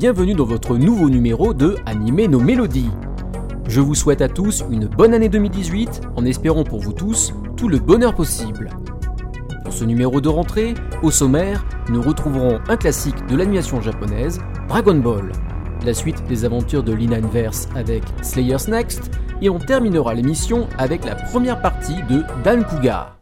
bienvenue dans votre nouveau numéro de Animer nos mélodies. Je vous souhaite à tous une bonne année 2018 en espérant pour vous tous tout le bonheur possible. Pour ce numéro de rentrée, au sommaire, nous retrouverons un classique de l'animation japonaise, Dragon Ball, la suite des aventures de Lina Inverse avec Slayers Next, et on terminera l'émission avec la première partie de Dan Kuga.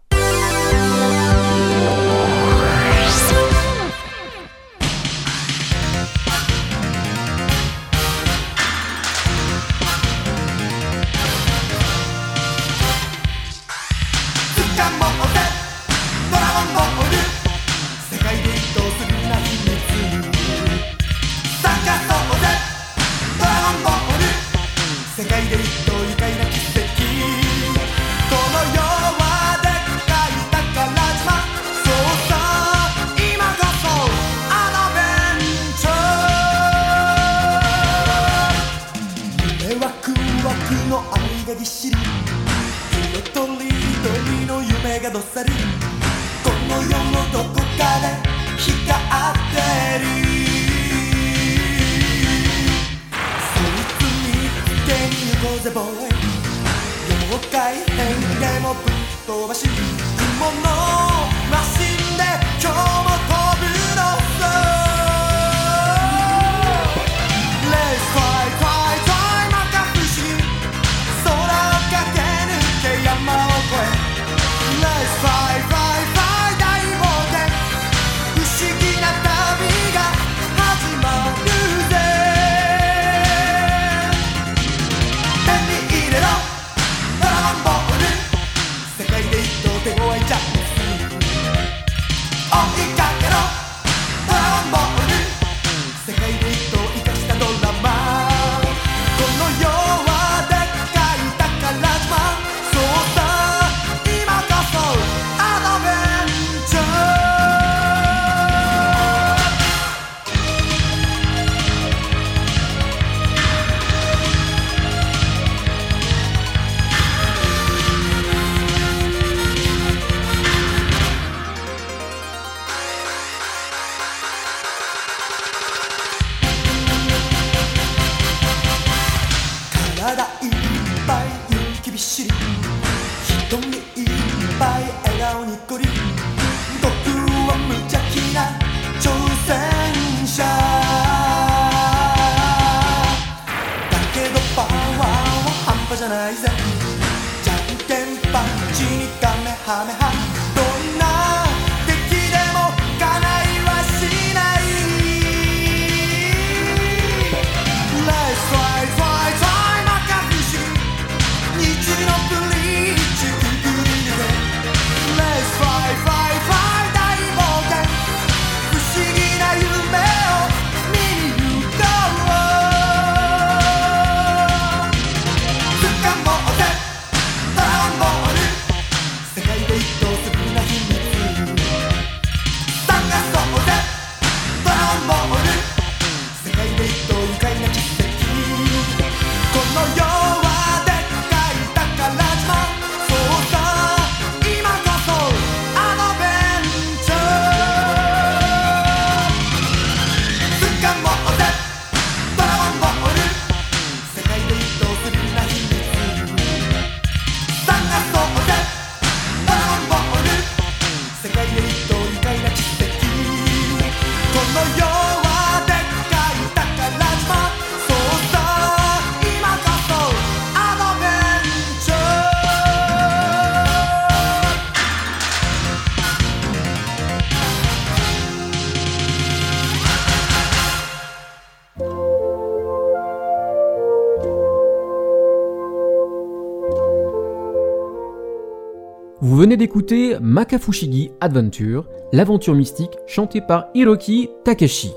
Venez d'écouter Makafushigi Adventure, l'aventure mystique chantée par Hiroki Takeshi.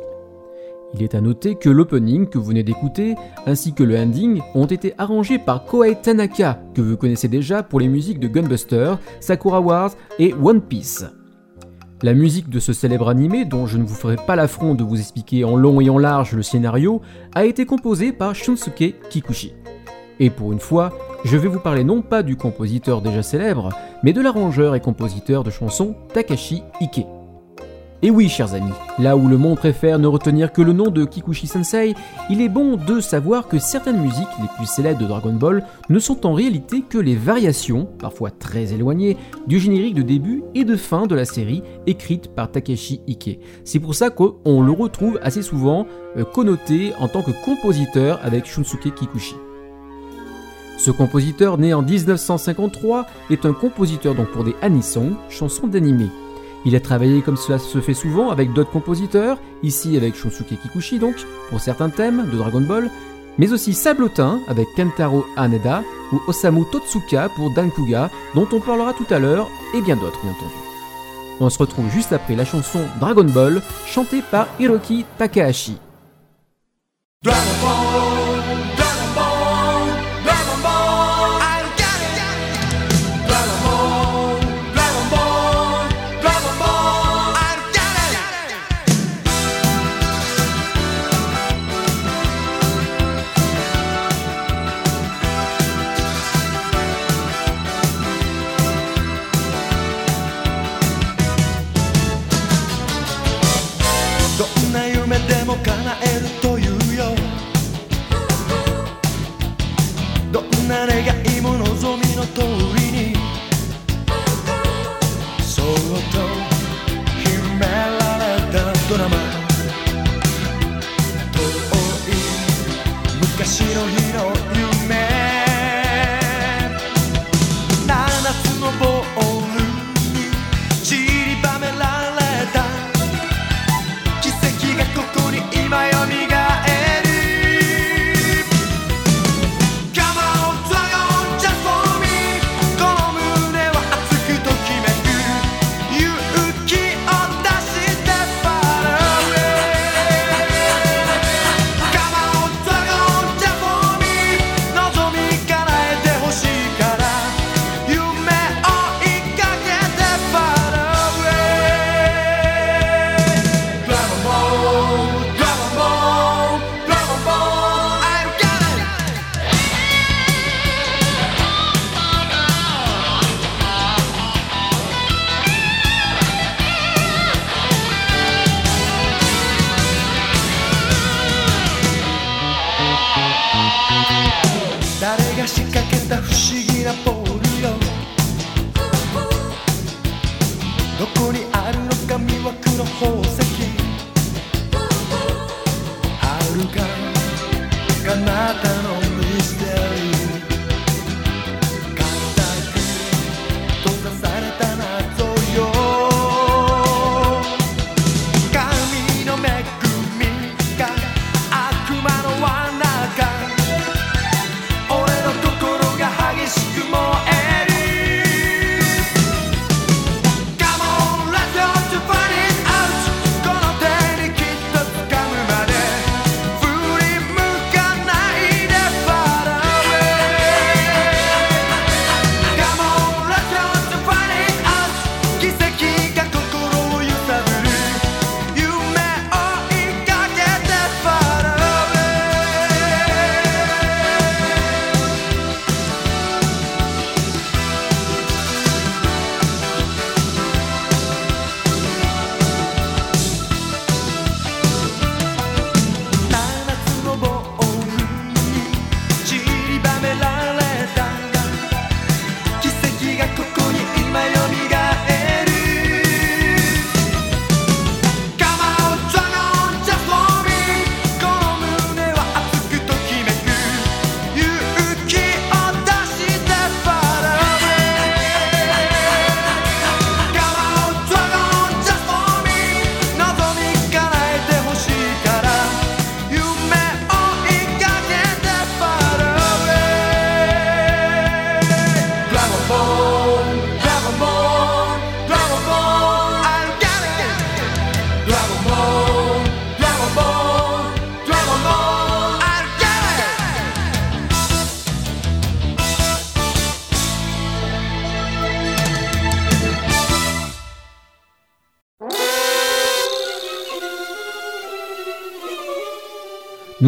Il est à noter que l'opening que vous venez d'écouter ainsi que le ending ont été arrangés par Koei Tanaka, que vous connaissez déjà pour les musiques de Gunbuster, Sakura Wars et One Piece. La musique de ce célèbre animé, dont je ne vous ferai pas l'affront de vous expliquer en long et en large le scénario, a été composée par Shunsuke Kikuchi. Et pour une fois, je vais vous parler non pas du compositeur déjà célèbre, mais de l'arrangeur et compositeur de chansons Takashi Ike. Et oui, chers amis, là où le monde préfère ne retenir que le nom de Kikuchi Sensei, il est bon de savoir que certaines musiques les plus célèbres de Dragon Ball ne sont en réalité que les variations, parfois très éloignées, du générique de début et de fin de la série écrite par Takeshi Ike. C'est pour ça qu'on le retrouve assez souvent euh, connoté en tant que compositeur avec Shunsuke Kikuchi. Ce compositeur, né en 1953, est un compositeur donc pour des anisong, chansons d'animé. Il a travaillé comme cela se fait souvent avec d'autres compositeurs, ici avec Shunsuke Kikuchi donc, pour certains thèmes de Dragon Ball, mais aussi Sablotin avec Kentaro Haneda ou Osamu Totsuka pour Dankuga, dont on parlera tout à l'heure, et bien d'autres bien entendu. On se retrouve juste après la chanson Dragon Ball, chantée par Hiroki Takahashi.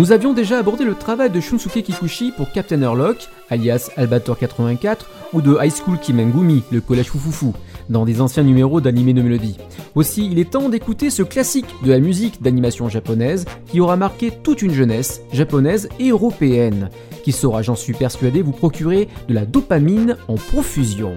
Nous avions déjà abordé le travail de Shunsuke Kikuchi pour Captain Airlock, alias Albator 84, ou de High School Kimengumi, le collège Fufufu, dans des anciens numéros d'animé de mélodie. Aussi, il est temps d'écouter ce classique de la musique d'animation japonaise qui aura marqué toute une jeunesse japonaise et européenne, qui saura, j'en suis persuadé, vous procurer de la dopamine en profusion.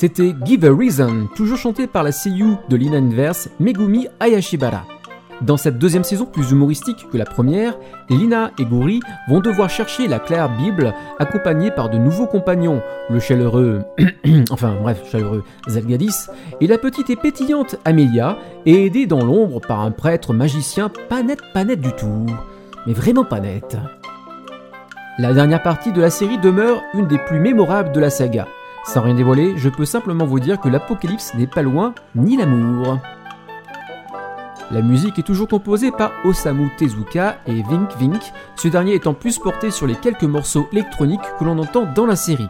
C'était Give a Reason, toujours chanté par la seiyuu de Lina Inverse, Megumi Ayashibara. Dans cette deuxième saison plus humoristique que la première, Lina et Guri vont devoir chercher la claire Bible accompagnés par de nouveaux compagnons, le chaleureux, enfin bref, chaleureux Zelgadis et la petite et pétillante Amelia, et aidés dans l'ombre par un prêtre magicien pas net pas net du tout, mais vraiment pas net. La dernière partie de la série demeure une des plus mémorables de la saga. Sans rien dévoiler, je peux simplement vous dire que l'apocalypse n'est pas loin, ni l'amour. La musique est toujours composée par Osamu Tezuka et Vink Vink, ce dernier étant plus porté sur les quelques morceaux électroniques que l'on entend dans la série.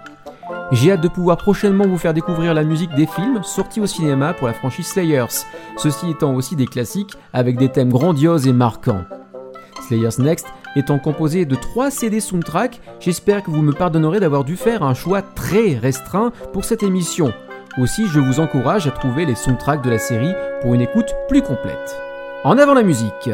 J'ai hâte de pouvoir prochainement vous faire découvrir la musique des films sortis au cinéma pour la franchise Slayers, ceci étant aussi des classiques avec des thèmes grandioses et marquants. Slayers Next étant composé de 3 CD soundtrack, j'espère que vous me pardonnerez d'avoir dû faire un choix très restreint pour cette émission. Aussi, je vous encourage à trouver les soundtracks de la série pour une écoute plus complète. En avant la musique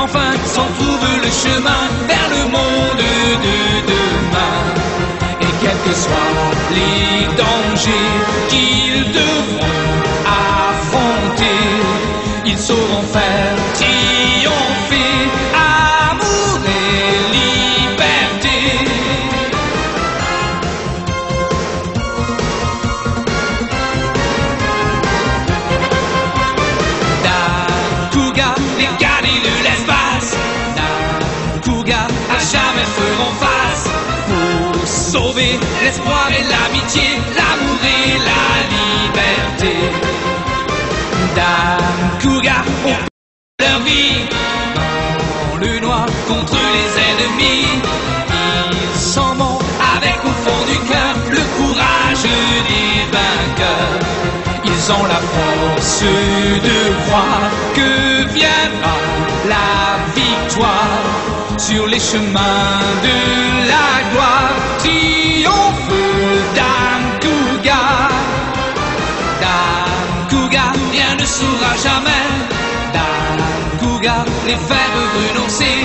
De croire que viendra la victoire sur les chemins de la gloire. Triomphe Dame Cougar, rien ne saura jamais. Dame Cougar, les faire renoncer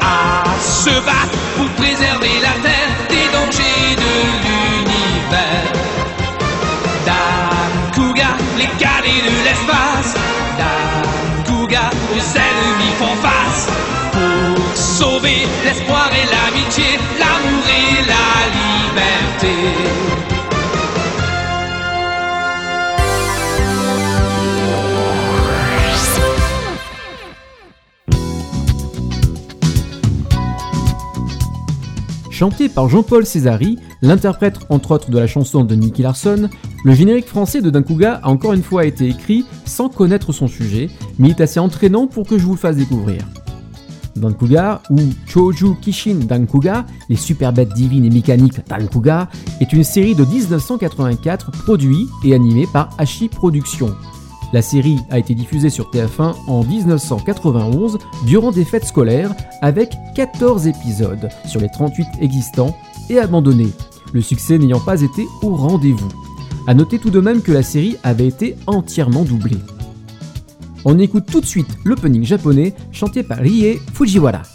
à se battre pour préserver la terre l'amour la liberté. Chanté par Jean-Paul Césari, l'interprète entre autres de la chanson de Nicky Larson, le générique français de Dankuga a encore une fois été écrit sans connaître son sujet, mais il est assez entraînant pour que je vous le fasse découvrir. Dankuga, ou Choju Kishin Dankuga, les super bêtes divines et mécaniques Dankuga, est une série de 1984 produite et animée par Hachi Productions, la série a été diffusée sur TF1 en 1991 durant des fêtes scolaires avec 14 épisodes sur les 38 existants et abandonnés, le succès n'ayant pas été au rendez-vous. A noter tout de même que la série avait été entièrement doublée. On écoute tout de suite l'opening japonais chanté par Rie Fujiwara.「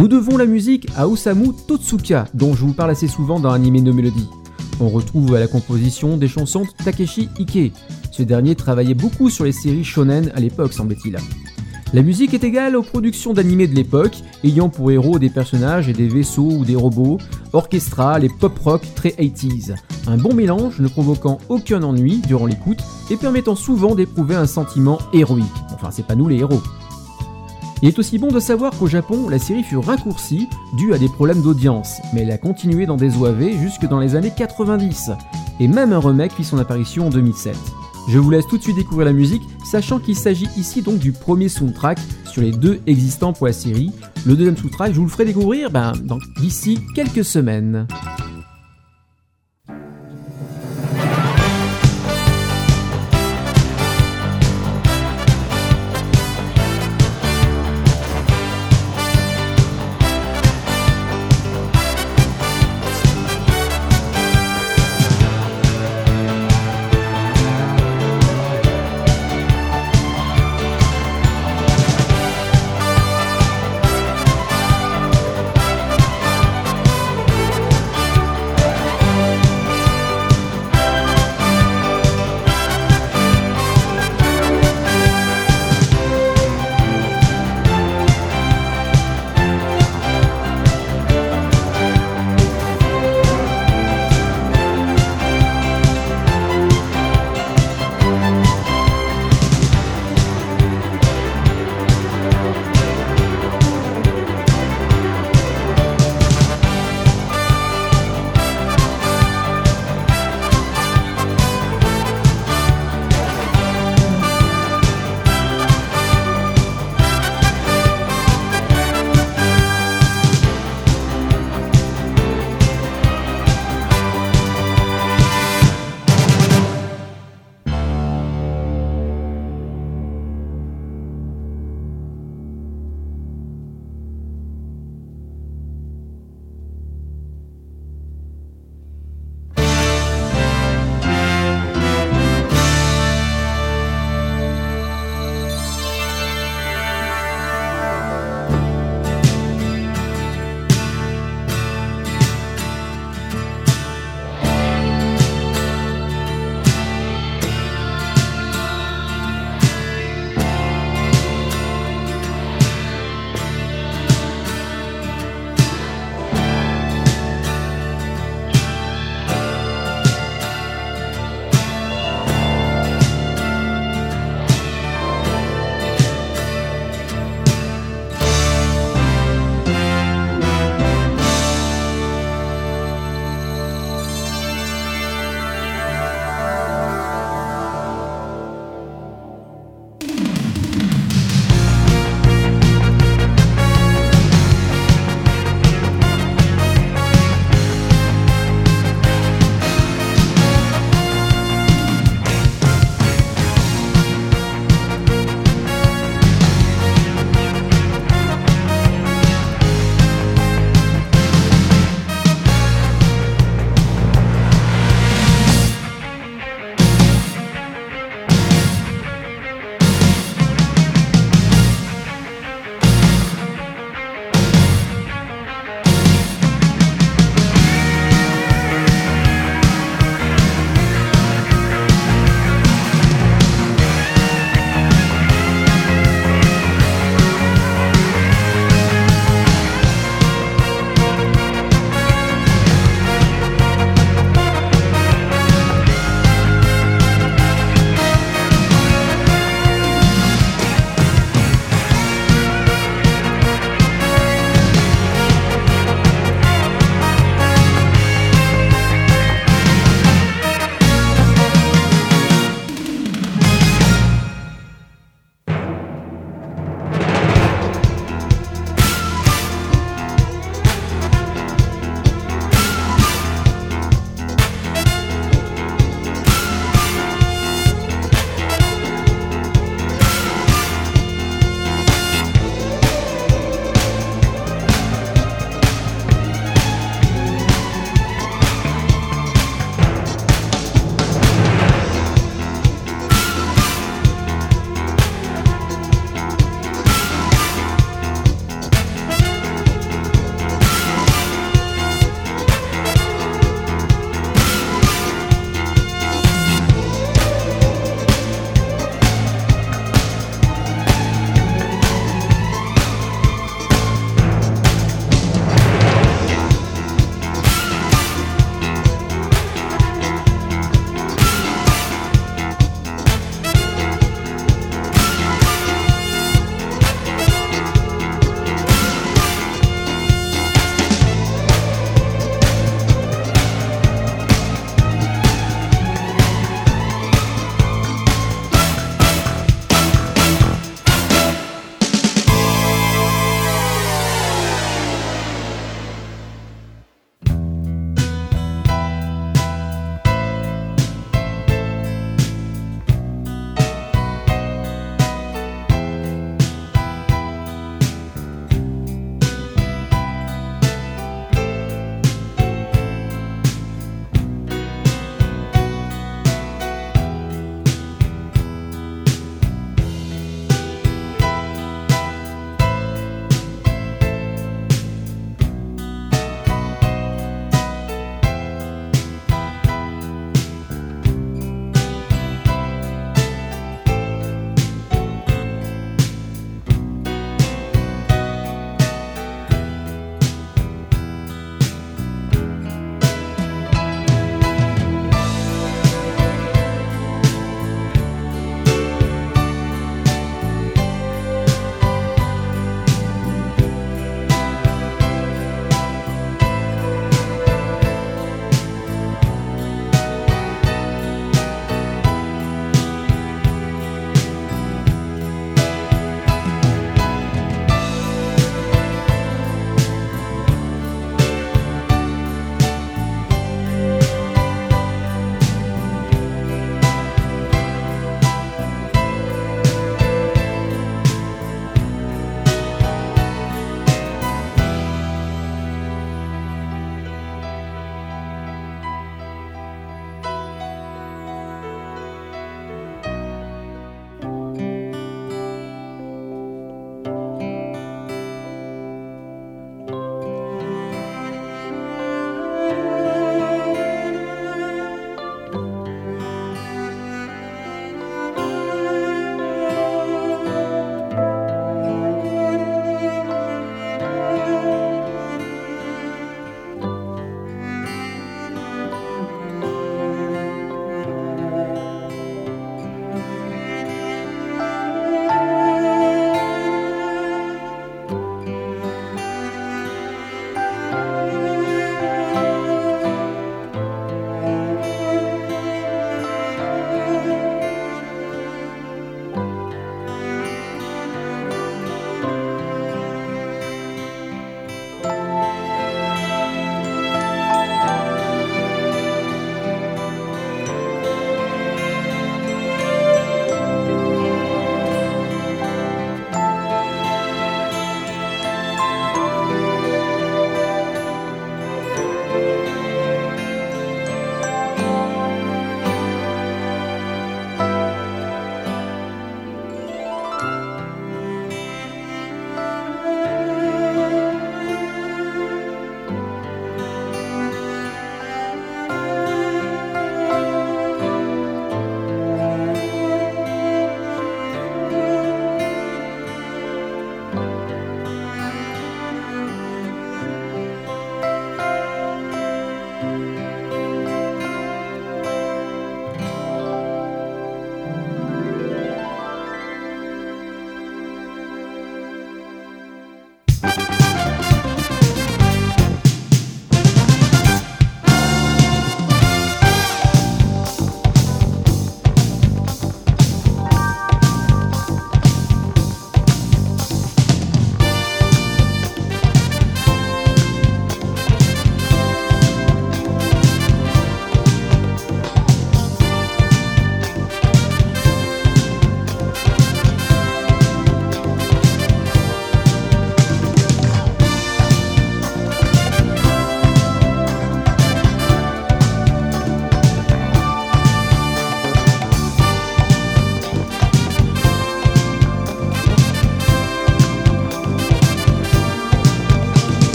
Nous devons la musique à Osamu Totsuka, dont je vous parle assez souvent dans Anime no Melody. On retrouve à la composition des chansons de Takeshi Ike. Ce dernier travaillait beaucoup sur les séries shonen à l'époque, semble-t-il. La musique est égale aux productions d'animés de l'époque, ayant pour héros des personnages et des vaisseaux ou des robots, orchestral et pop-rock très 80s. Un bon mélange ne provoquant aucun ennui durant l'écoute et permettant souvent d'éprouver un sentiment héroïque. Enfin, c'est pas nous les héros. Il est aussi bon de savoir qu'au Japon, la série fut raccourcie due à des problèmes d'audience, mais elle a continué dans des OAV jusque dans les années 90, et même un remake fit son apparition en 2007. Je vous laisse tout de suite découvrir la musique, sachant qu'il s'agit ici donc du premier soundtrack sur les deux existants pour la série. Le deuxième soundtrack, je vous le ferai découvrir ben, d'ici quelques semaines.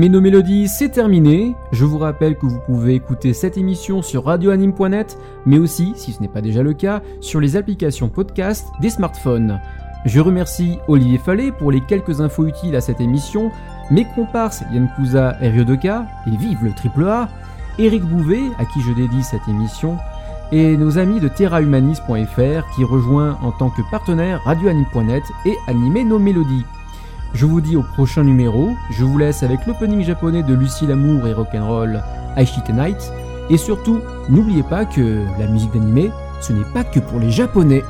Anime nos mélodies, c'est terminé. Je vous rappelle que vous pouvez écouter cette émission sur radioanime.net, mais aussi, si ce n'est pas déjà le cas, sur les applications podcast des smartphones. Je remercie Olivier Fallet pour les quelques infos utiles à cette émission, mes comparses Yann Kouza et Ryodeka, et vive le triple A, Eric Bouvet, à qui je dédie cette émission, et nos amis de terrahumanis.fr qui rejoint en tant que partenaire radioanime.net et animer nos mélodies. Je vous dis au prochain numéro, je vous laisse avec l'opening japonais de Lucie Lamour et Rock'n'Roll Aishite Tonight, et surtout, n'oubliez pas que la musique d'animé, ce n'est pas que pour les japonais.